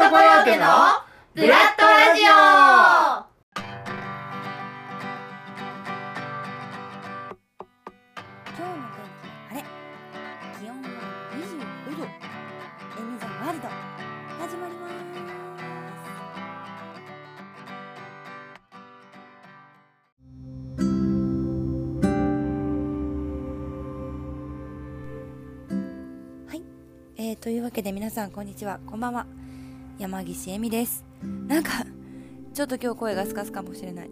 トコヨーテのブラッドラジオ。今日の天気は晴れ。気温は25度。エミザワールド。始まります。はい、えー、というわけで皆さんこんにちは。こんばんは。山岸恵美です。なんか ちょっと今日声がスカスかもしれない。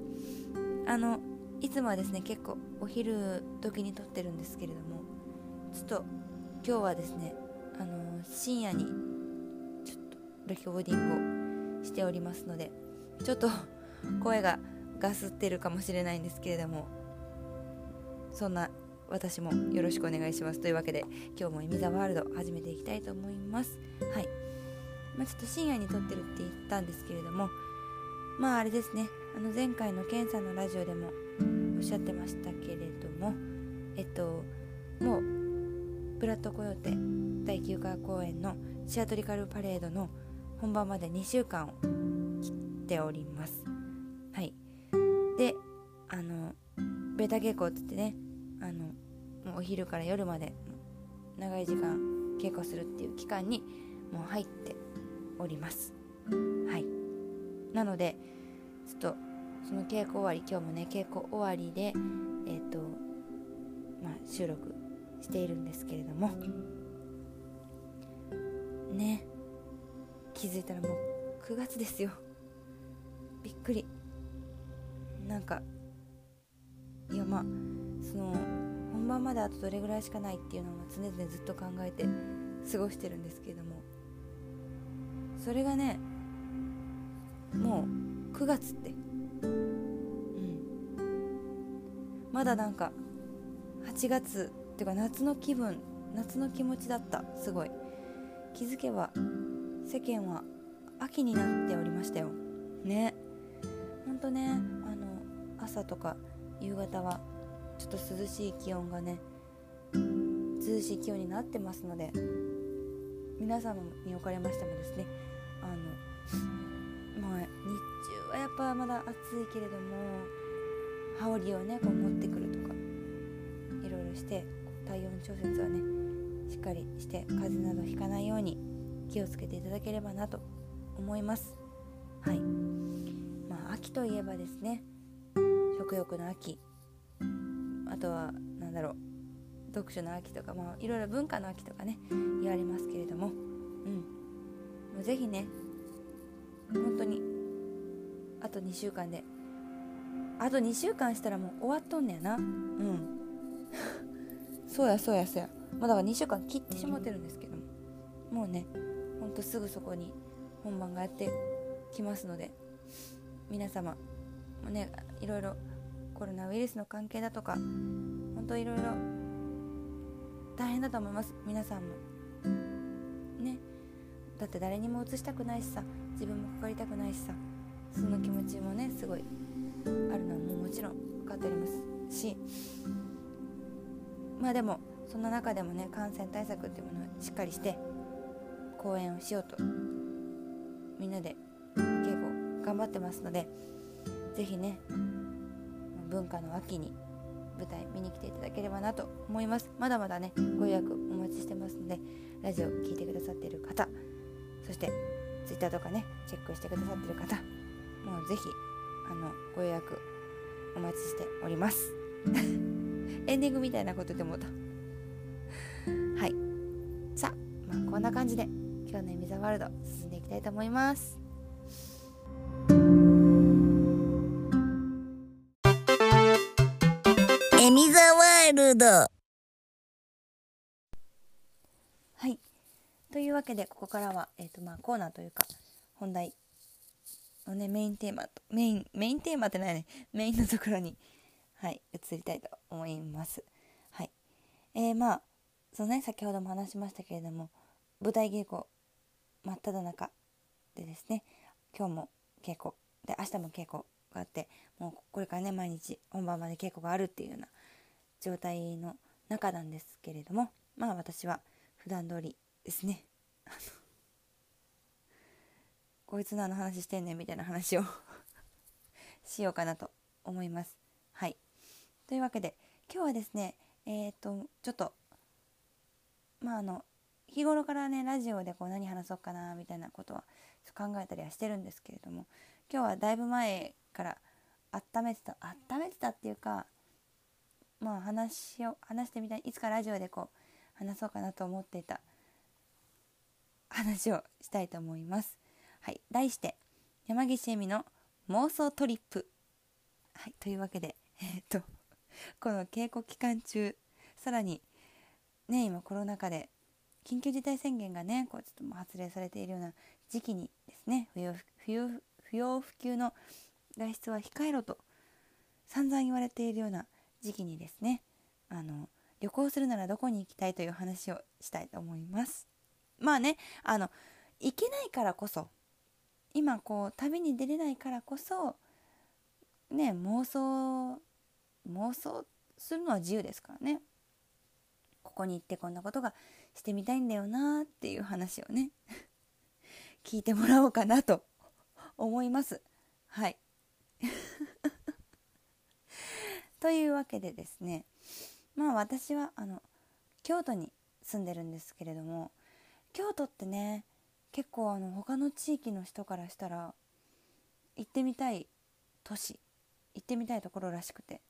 あのいつもはですね結構お昼時に撮ってるんですけれどもちょっと今日はですねあの深夜にちょっとレコーディングをしておりますのでちょっと声がガスってるかもしれないんですけれどもそんな私もよろしくお願いします。というわけで今日も「イミザワールド」始めていきたいと思います。はい、ま、ちょっと深夜に撮ってるって言ったんですけれどもまああれですね。あの前回のケンさんのラジオでもおっしゃってましたけれどもえっともうブラッドコヨーテ第9回公演のシアトリカルパレードの本番まで2週間を切っております。はい。であのベータ稽古っつってねあのもうお昼から夜まで長い時間稽古するっていう期間にもう入っております。はい。なのでちょっとその稽古終わり今日もね稽古終わりでえっ、とまあ収録しているんですけれどもね気づいたらもう9月ですよ。びっくり。なんかいやまあその本番まであとどれぐらいしかないっていうのは常々ずっと考えて過ごしてるんですけれどもそれがねもう9月って。うん。まだなんか8月っていうか夏の気分夏の気持ちだった。すごい。気づけば世間は秋になっておりましたよ。ね。ほんとねあの朝とか夕方はちょっと涼しい気温がね涼しい気温になってますので皆様におかれましてもですねあのまあ日中はやっぱまだ暑いけれども羽織をねこう持ってくるとかいろいろして体温調節はねしっかりして風邪などひかないように気をつけていただければなと思います。はい。まあ秋といえばですね食欲の秋。あとは何だろう読書の秋とかまあいろいろ文化の秋とかね言われますけれども。うん。もうぜひね本当にあと2週間で。あと2週間したらもう終わっとんねやな。うん。そうやそうやそうや。まあだから2週間切ってしまってるんですけども。もうねほんとすぐそこに本番がやってきますので。皆様もねいろいろコロナウイルスの関係だとか本当いろいろ大変だと思います。皆さんも。だって誰にも移したくないしさ自分もかかりたくないしさその気持ちもねすごいあるのはもうもちろん分かっておりますしまあでもそんな中でもね感染対策っていうものをしっかりして公演をしようとみんなで稽古頑張ってますので是非ね文化の秋に舞台見に来ていただければなと思います。まだまだねご予約お待ちしてますのでラジオ聴いてくださっている方そして Twitter とかねチェックしてくださってる方もうぜひあのご予約お待ちしております。エンディングみたいなことでもと。はい。さあ、まあ、こんな感じで今日の「エミザワールド」進んでいきたいと思います。わけでここからは、えーとまあ、コーナーというか本題のねメインテーマとメインメインテーマってないね。メインのところにはい移りたいと思います。はい。えー、まあそのね先ほども話しましたけれども舞台稽古真っ只中でですね今日も稽古で明日も稽古があってもうこれからね毎日本番まで稽古があるっていうような状態の中なんですけれどもまあ私は普段通りですね こいつ何の話してんねんみたいな話を しようかなと思います。はい。というわけで今日はですねえっ、とちょっとまああの日頃からねラジオでこう何話そうかなみたいなことは考えたりはしてるんですけれども今日はだいぶ前から温めてた温めてたっていうかまあ話を話してみたいいつかラジオでこう話そうかなと思っていた話をしたいと思います。はい題して山岸恵美の妄想トリップ。はいというわけでえー、っと この稽古期間中さらにね今コロナ禍で緊急事態宣言がねこうちょっともう発令されているような時期にですね不要不要不要不急の外出は控えろと散々言われているような時期にですねあの旅行するならどこに行きたいという話をしたいと思います。まあねあの行けないからこそ今こう旅に出れないからこそね妄想妄想するのは自由ですからね。ここに行ってこんなことがしてみたいんだよなっていう話をね 聞いてもらおうかなと思います。はい。というわけでですねまあ私はあの京都に住んでるんですけれども京都ってね結構あの他の地域の人からしたら行ってみたい都市行ってみたいところらしくて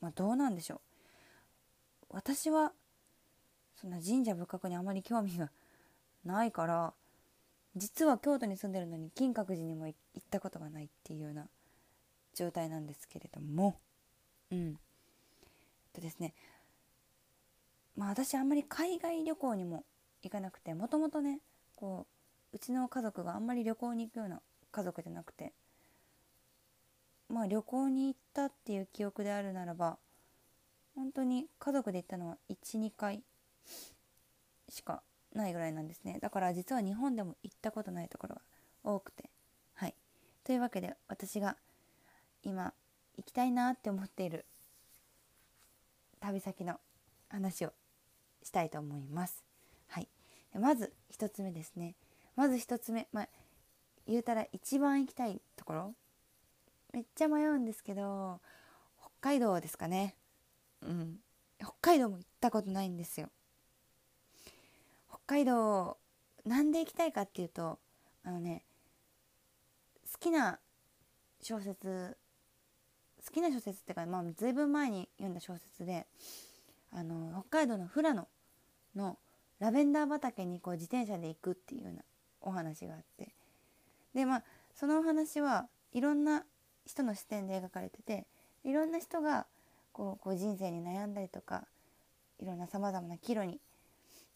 まあどうなんでしょう。私はそんな神社仏閣にあまり興味が ないから実は京都に住んでるのに金閣寺にも行ったことがないっていうような状態なんですけれどもうん。とですねまあ私あんまり海外旅行にも行かなくてもともとねこううちの家族があんまり旅行に行くような家族じゃなくてまあ旅行に行ったっていう記憶であるならば本当に家族で行ったのは12回しかないぐらいなんですね。だから実は日本でも行ったことないところが多くて。はい。というわけで私が今行きたいなって思っている旅先の話をしたいと思います。まず1つ目ですね。まず1つ目まあ言うたら一番行きたいところ。めっちゃ迷うんですけど北海道ですかね。うん。北海道も行ったことないんですよ。北海道なんで行きたいかっていうとあのね好きな小説好きな小説っていうか、まあ、ずいぶん前に読んだ小説であの北海道の富良野のラベンダー畑にこう自転車で行くっていうようなお話があって。でまあそのお話はいろんな人の視点で描かれてていろんな人がこうこう人生に悩んだりとかいろんなさまざまな岐路に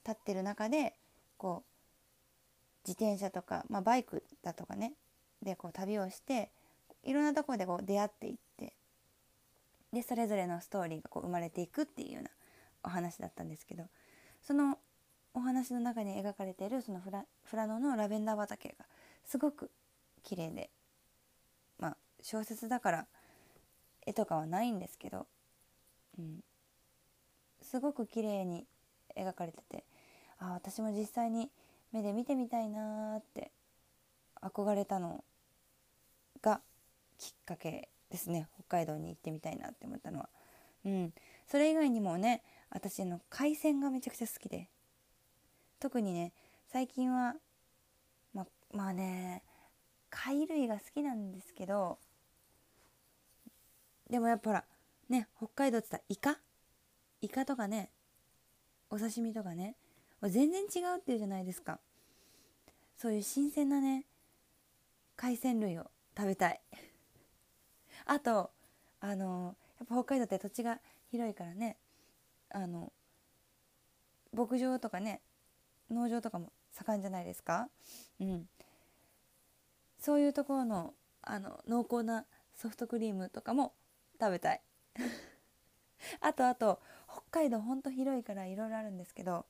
立ってる中でこう自転車とか、まあ、バイクだとかねでこう旅をしていろんなところでこう出会っていってでそれぞれのストーリーがこう生まれていくっていうようなお話だったんですけどその話の中に描かれているそのフラフラノのラベンダー畑がすごく綺麗でまあ小説だから絵とかはないんですけど、うん、すごく綺麗に描かれててあ私も実際に目で見てみたいなって憧れたのがきっかけですね。北海道に行ってみたいなって思ったのは。うん、それ以外にもね私の海鮮がめちゃくちゃ好きで特にね最近はままあね貝類が好きなんですけどでもやっぱほらね北海道って言ったらイカ？イカとかねお刺身とかね全然違うっていうじゃないですか。そういう新鮮なね海鮮類を食べたい。あとあのやっぱ北海道って土地が広いからねあの牧場とかね農場とかも盛んじゃないですか？うん。そういうところのあの濃厚なソフトクリームとかも食べたい。あとあと北海道ほんと広いからいろいろあるんですけど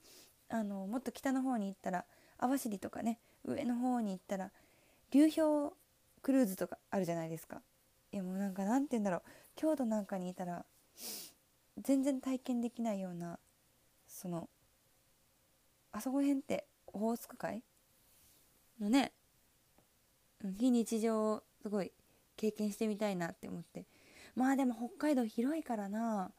あのもっと北の方に行ったら網走とかね上の方に行ったら流氷クルーズとかあるじゃないですか。いやもうなんかなんて言うんだろう。京都なんかにいたら全然体験できないようなそのあそこへんってオホーツク海？のね。うん。非日常をすごい経験してみたいなって思って。まあでも北海道広いからな。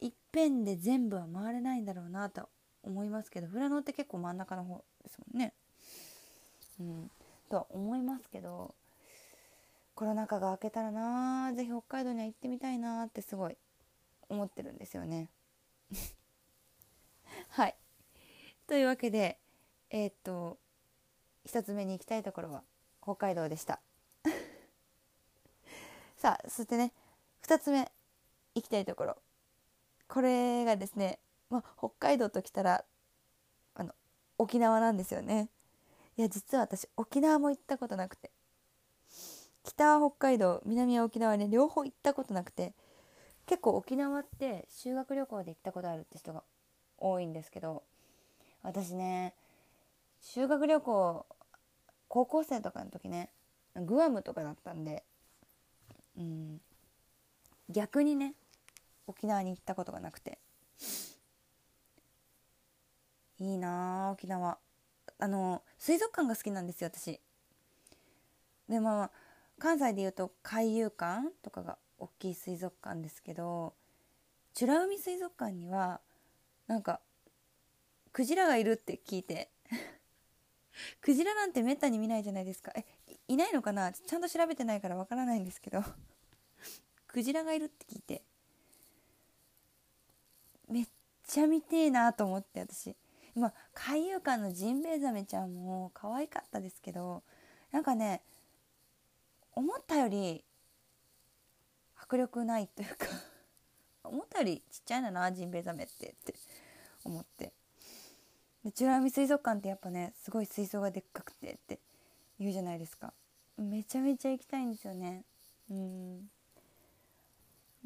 いっぺんで全部は回れないんだろうなと思いますけど。富良野って結構真ん中の方ですもんね。うん、とは思いますけど。コロナ禍が明けたらな。是非北海道には行ってみたいなってすごい思ってるんですよね。というわけでえーっと1つ目に行きたいところは北海道でした。さあそしてね2つ目行きたいところ。これがですね、まあ、北海道ときたらあの沖縄なんですよね。いや実は私沖縄も行ったことなくて。北は北海道南は沖縄ね両方行ったことなくて。結構沖縄って修学旅行で行ったことあるって人が多いんですけど私ね修学旅行高校生とかの時ねグアムとかだったんでうん逆にね沖縄に行ったことがなくて。いいなあ沖縄。あの水族館が好きなんですよ私。でまあ関西でいうと海遊館とかが大きい水族館ですけど美ら海水族館にはなんかクジラがいるって聞いて。クジラなんてめったに見ないじゃないですか。えいいないのかな？ちゃんと調べてないからわからないんですけど。クジラがいるって聞いて。めっちゃ見てえなと思って私。今海遊館のジンベエザメちゃんも可愛かったですけどなんかね思ったより迫力ないというか。思ったよりちっちゃいんだなジンベエザメってって思って。美ら海水族館ってやっぱねすごい水槽がでっかくてって言うじゃないですか。めちゃめちゃ行きたいんですよね。うん。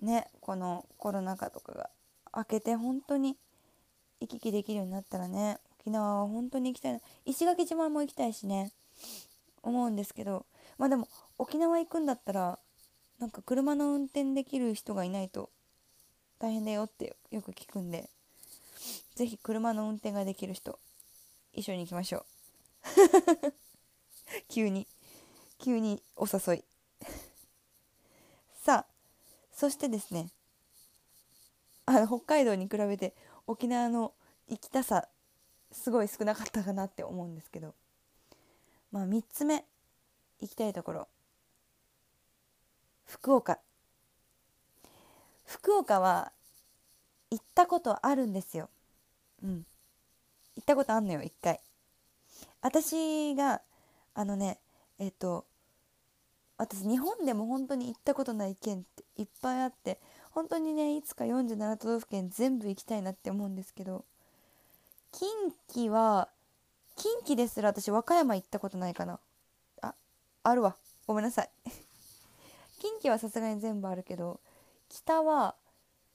ねこのコロナ禍とかが明けて本当に行き来できるようになったらね沖縄は本当に行きたいな。石垣島も行きたいしね思うんですけど。まあでも沖縄行くんだったらなんか車の運転できる人がいないと大変だよってよく聞くんで。是非車の運転ができる人一緒に行きましょう。急に。急にお誘い。さあそしてですねあの北海道に比べて沖縄の行きたさすごい少なかったかなって思うんですけど。まあ3つ目行きたいところ。福岡。福岡は行ったことあるんですよ。うん。行ったことあんのよ一回。私があのねえっと私日本でも本当に行ったことない県っていっぱいあって本当にねいつか47都道府県全部行きたいなって思うんですけど近畿は近畿ですら私和歌山行ったことないかな。ああるわ。ごめんなさい。近畿はさすがに全部あるけど北は、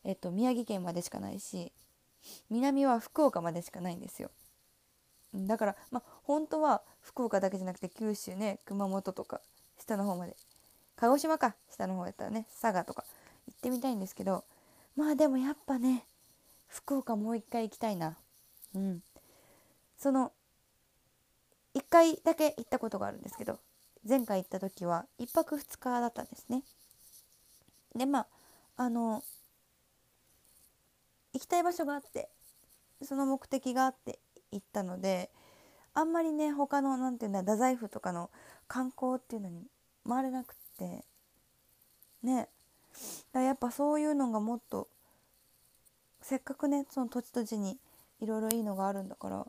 えっと、宮城県までしかないし南は福岡までしかないんですよ。だからまあ本当は福岡だけじゃなくて九州ね熊本とか下の方まで。鹿児島か下の方やったらね佐賀とか行ってみたいんですけどまあでもやっぱね福岡もう一回行きたいな。うん。その1回だけ行ったことがあるんですけど前回行った時は1泊2日だったんですね。でまああの行きたい場所があってその目的があって行ったのであんまりね他の何て言うんだ太宰府とかの観光っていうのに回れなくってね。だやっぱそういうのがもっとせっかくねその土地土地にいろいろいいのがあるんだから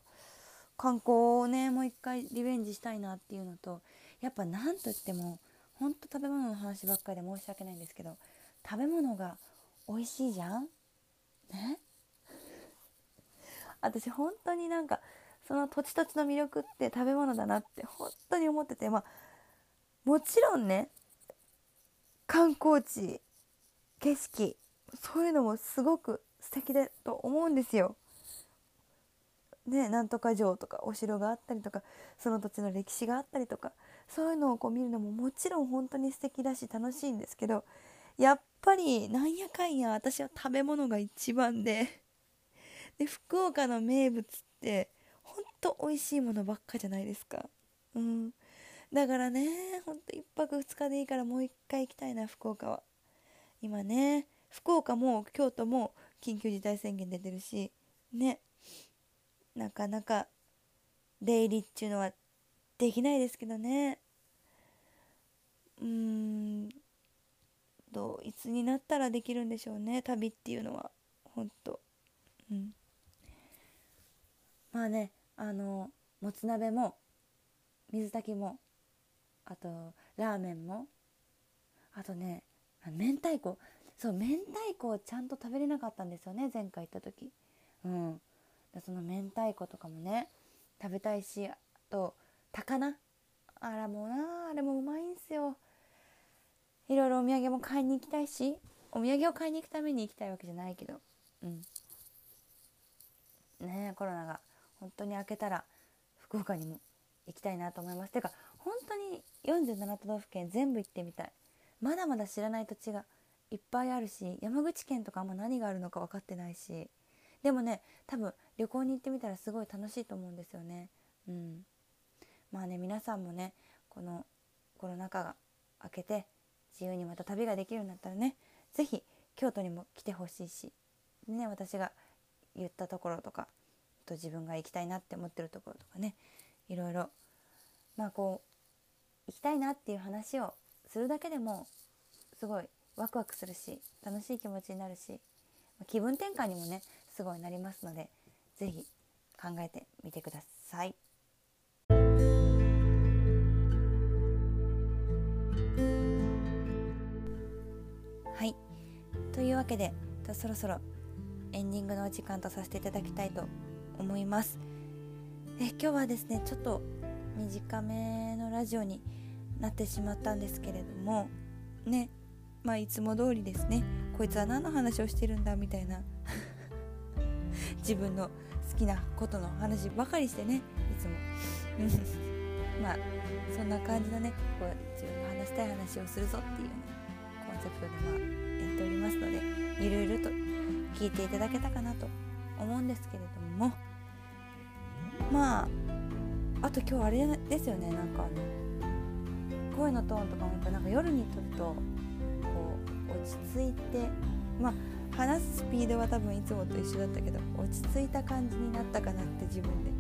観光をねもう一回リベンジしたいなっていうのとやっぱ何と言ってもほんと食べ物の話ばっかりで申し訳ないんですけど食べ物が美味しいじゃんね 私本当になんかその土地土地の魅力って食べ物だなって本当に思っててまあもちろんね観光地景色そういうのもすごく素敵だと思うんですよ。ね、なんとか城とかお城があったりとかその土地の歴史があったりとかそういうのをこう見るのももちろん本当に素敵だし楽しいんですけどやっぱりなんやかんや私は食べ物が一番で で福岡の名物ってほんと美味しいものばっかじゃないですか。うん、だからねほんと1泊2日でいいからもう1回行きたいな福岡は。今ね福岡も京都も緊急事態宣言出てるしね。なかなか出入りっていうのはできないですけどね。うーん。どういつになったらできるんでしょうね旅っていうのは。ほんと。うん。まあねあのもつ鍋も水炊きもあとラーメンもあとね明太子。そう明太子をちゃんと食べれなかったんですよね前回行った時。うん。その明太子とかもね食べたいしあと高菜。あらもうなあれもうまいんすよ。いろいろお土産も買いに行きたいしお土産を買いに行くために行きたいわけじゃないけど。うん。ねえコロナが本当に明けたら福岡にも行きたいなと思います。てか本当に47都道府県全部行ってみたい。まだまだ知らない土地がいっぱいあるし山口県とかあんま何があるのか分かってないし。でもね多分旅行に行ってみたらすごい楽しいと思うんですよね。うん。まあね皆さんもねこのコロナ禍が明けて自由にまた旅ができるようになったらね是非京都にも来てほしいしね私が言ったところとかと自分が行きたいなって思ってるところとかねいろいろまあこう行きたいなっていう話をするだけでもすごいワクワクするし楽しい気持ちになるし気分転換にもねすごいなりますので是非考えてみてくださ。いというわけでそろそろエンディングのお時間とさせていただきたいと思います。え今日はですねちょっと短めのラジオになってしまったんですけれどもねまあいつも通りですねこいつは何の話をしてるんだみたいな 自分の好きなことの話ばかりしてねいつも。まあそんな感じのねこう自分が話したい話をするぞっていうねコンセプトでまあっておりますのでゆるゆると聞いていただけたかなと思うんですけれども。まああと今日あれですよね。なんかあの声のトーンとかもやっぱなんか夜に撮るとこう落ち着いてまあ話すスピードは多分いつもと一緒だったけど落ち着いた感じになったかなって自分で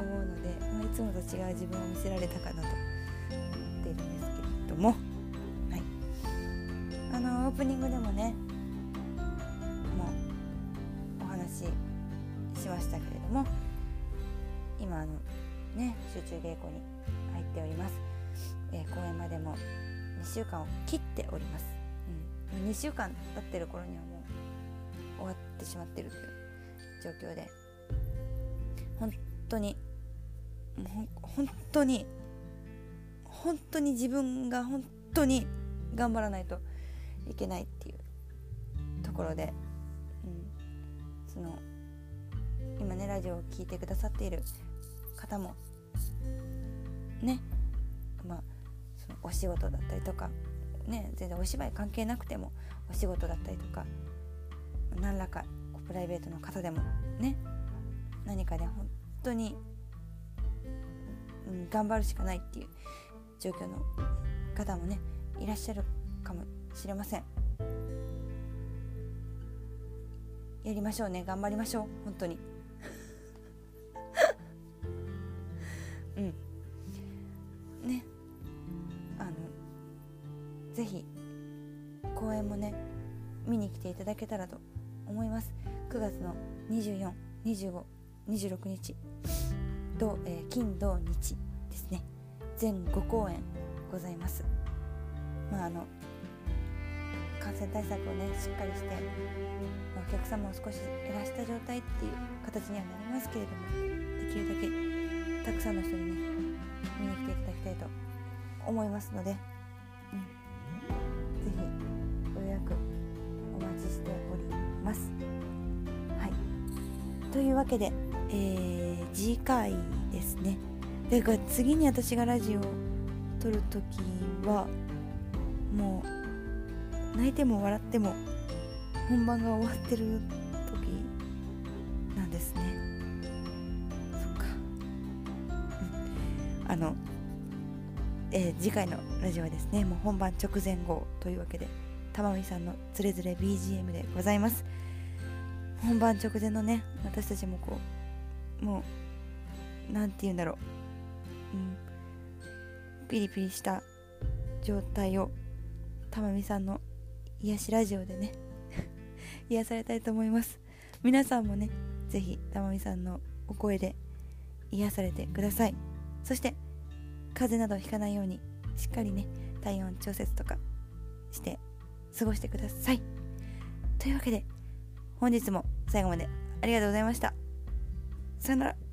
思うので、まあ、いつもと違う自分を見せられたかなと思っているんですけれども。あのオープニングでもねもうお話ししましたけれども今あのね集中稽古に入っております、えー、公演までも2週間を切っております、うん、2週間経ってる頃にはもう終わってしまってるという状況で本当に本当に本当に自分が本当に頑張らないといけないっていうところで、うん、その今ねラジオを聴いてくださっている方もねまあそのお仕事だったりとかね全然お芝居関係なくてもお仕事だったりとか何らかプライベートの方でもね何かで本当に、うん、頑張るしかないっていう状況の方もねいらっしゃるかもしれません。やりましょうね。頑張りましょう。本当に。うん。ね。あのぜひ公演もね見に来ていただけたらと思います。9月の242526日。土、えー、金土日ですね。全5公演ございます。まああの感染対策をねしっかりしてお客様を少し減らした状態っていう形にはなりますけれどもできるだけたくさんの人にね見に来ていただきたいと思いますので、うん、ぜひご予約お待ちしております。はい、というわけで、えー、次回ですね。で次に私がラジオを撮る時はもう泣いても笑っても本番が終わってる時なんですね。そっか。うん、あのえー次回のラジオはですねもう本番直前号というわけで玉美さんのつれづれ BGM でございます本番直前のね私たちもこうもうなんて言うんだろう、うん、ピリピリした状態を玉美さんの癒しラジオでね 癒されたいと思います。皆さんもねぜひ玉美さんのお声で癒されてください。そして風邪などひかないようにしっかりね体温調節とかして過ごしてください。というわけで本日も最後までありがとうございました。さよなら。